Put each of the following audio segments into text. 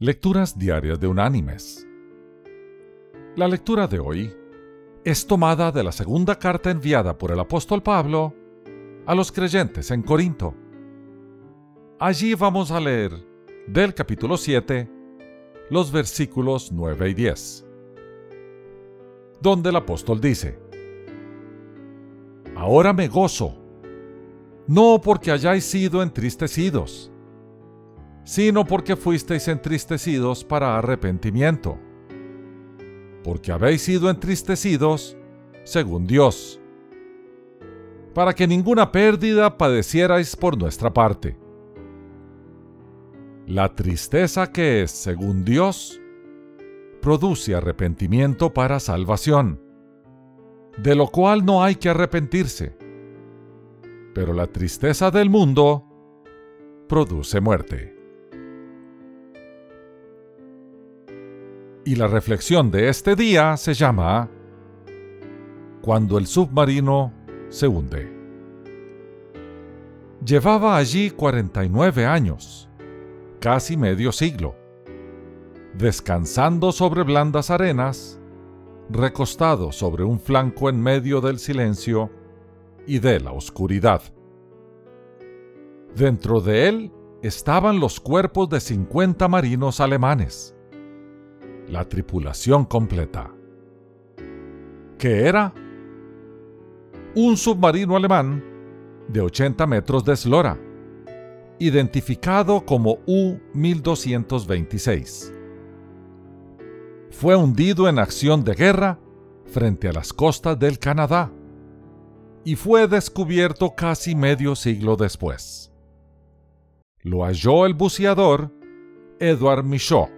Lecturas Diarias de Unánimes. La lectura de hoy es tomada de la segunda carta enviada por el apóstol Pablo a los creyentes en Corinto. Allí vamos a leer del capítulo 7 los versículos 9 y 10, donde el apóstol dice, Ahora me gozo, no porque hayáis sido entristecidos, sino porque fuisteis entristecidos para arrepentimiento, porque habéis sido entristecidos según Dios, para que ninguna pérdida padecierais por nuestra parte. La tristeza que es según Dios produce arrepentimiento para salvación, de lo cual no hay que arrepentirse, pero la tristeza del mundo produce muerte. Y la reflexión de este día se llama Cuando el submarino se hunde. Llevaba allí 49 años, casi medio siglo, descansando sobre blandas arenas, recostado sobre un flanco en medio del silencio y de la oscuridad. Dentro de él estaban los cuerpos de 50 marinos alemanes la tripulación completa. ¿Qué era? Un submarino alemán de 80 metros de eslora, identificado como U-1226. Fue hundido en acción de guerra frente a las costas del Canadá y fue descubierto casi medio siglo después. Lo halló el buceador Edward Michaud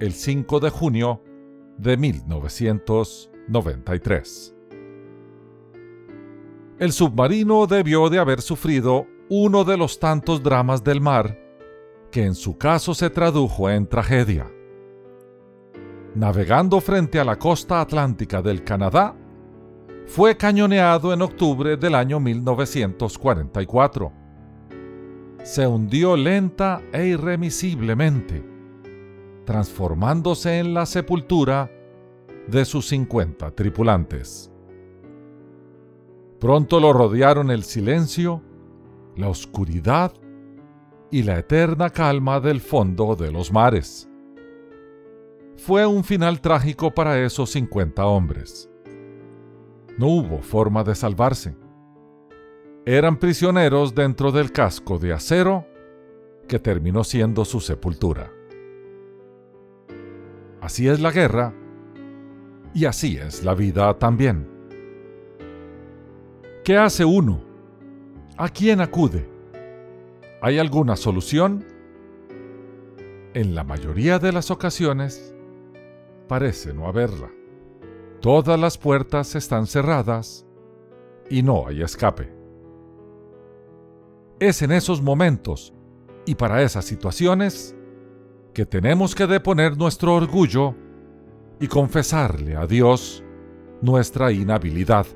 el 5 de junio de 1993. El submarino debió de haber sufrido uno de los tantos dramas del mar que en su caso se tradujo en tragedia. Navegando frente a la costa atlántica del Canadá, fue cañoneado en octubre del año 1944. Se hundió lenta e irremisiblemente transformándose en la sepultura de sus 50 tripulantes. Pronto lo rodearon el silencio, la oscuridad y la eterna calma del fondo de los mares. Fue un final trágico para esos 50 hombres. No hubo forma de salvarse. Eran prisioneros dentro del casco de acero que terminó siendo su sepultura. Así es la guerra y así es la vida también. ¿Qué hace uno? ¿A quién acude? ¿Hay alguna solución? En la mayoría de las ocasiones parece no haberla. Todas las puertas están cerradas y no hay escape. Es en esos momentos y para esas situaciones que tenemos que deponer nuestro orgullo y confesarle a Dios nuestra inhabilidad.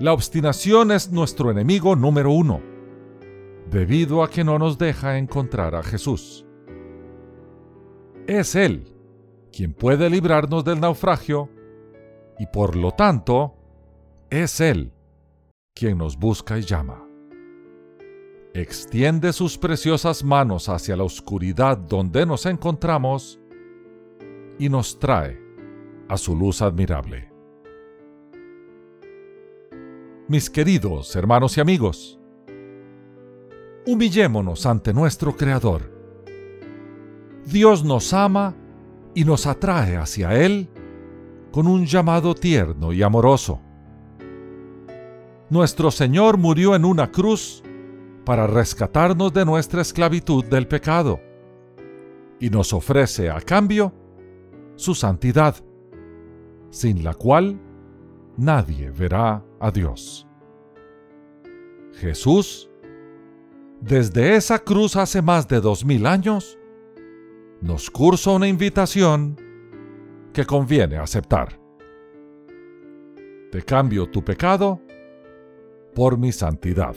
La obstinación es nuestro enemigo número uno, debido a que no nos deja encontrar a Jesús. Es Él quien puede librarnos del naufragio y por lo tanto es Él quien nos busca y llama extiende sus preciosas manos hacia la oscuridad donde nos encontramos y nos trae a su luz admirable. Mis queridos hermanos y amigos, humillémonos ante nuestro Creador. Dios nos ama y nos atrae hacia Él con un llamado tierno y amoroso. Nuestro Señor murió en una cruz para rescatarnos de nuestra esclavitud del pecado y nos ofrece a cambio su santidad, sin la cual nadie verá a Dios. Jesús, desde esa cruz hace más de dos mil años, nos cursa una invitación que conviene aceptar. Te cambio tu pecado por mi santidad.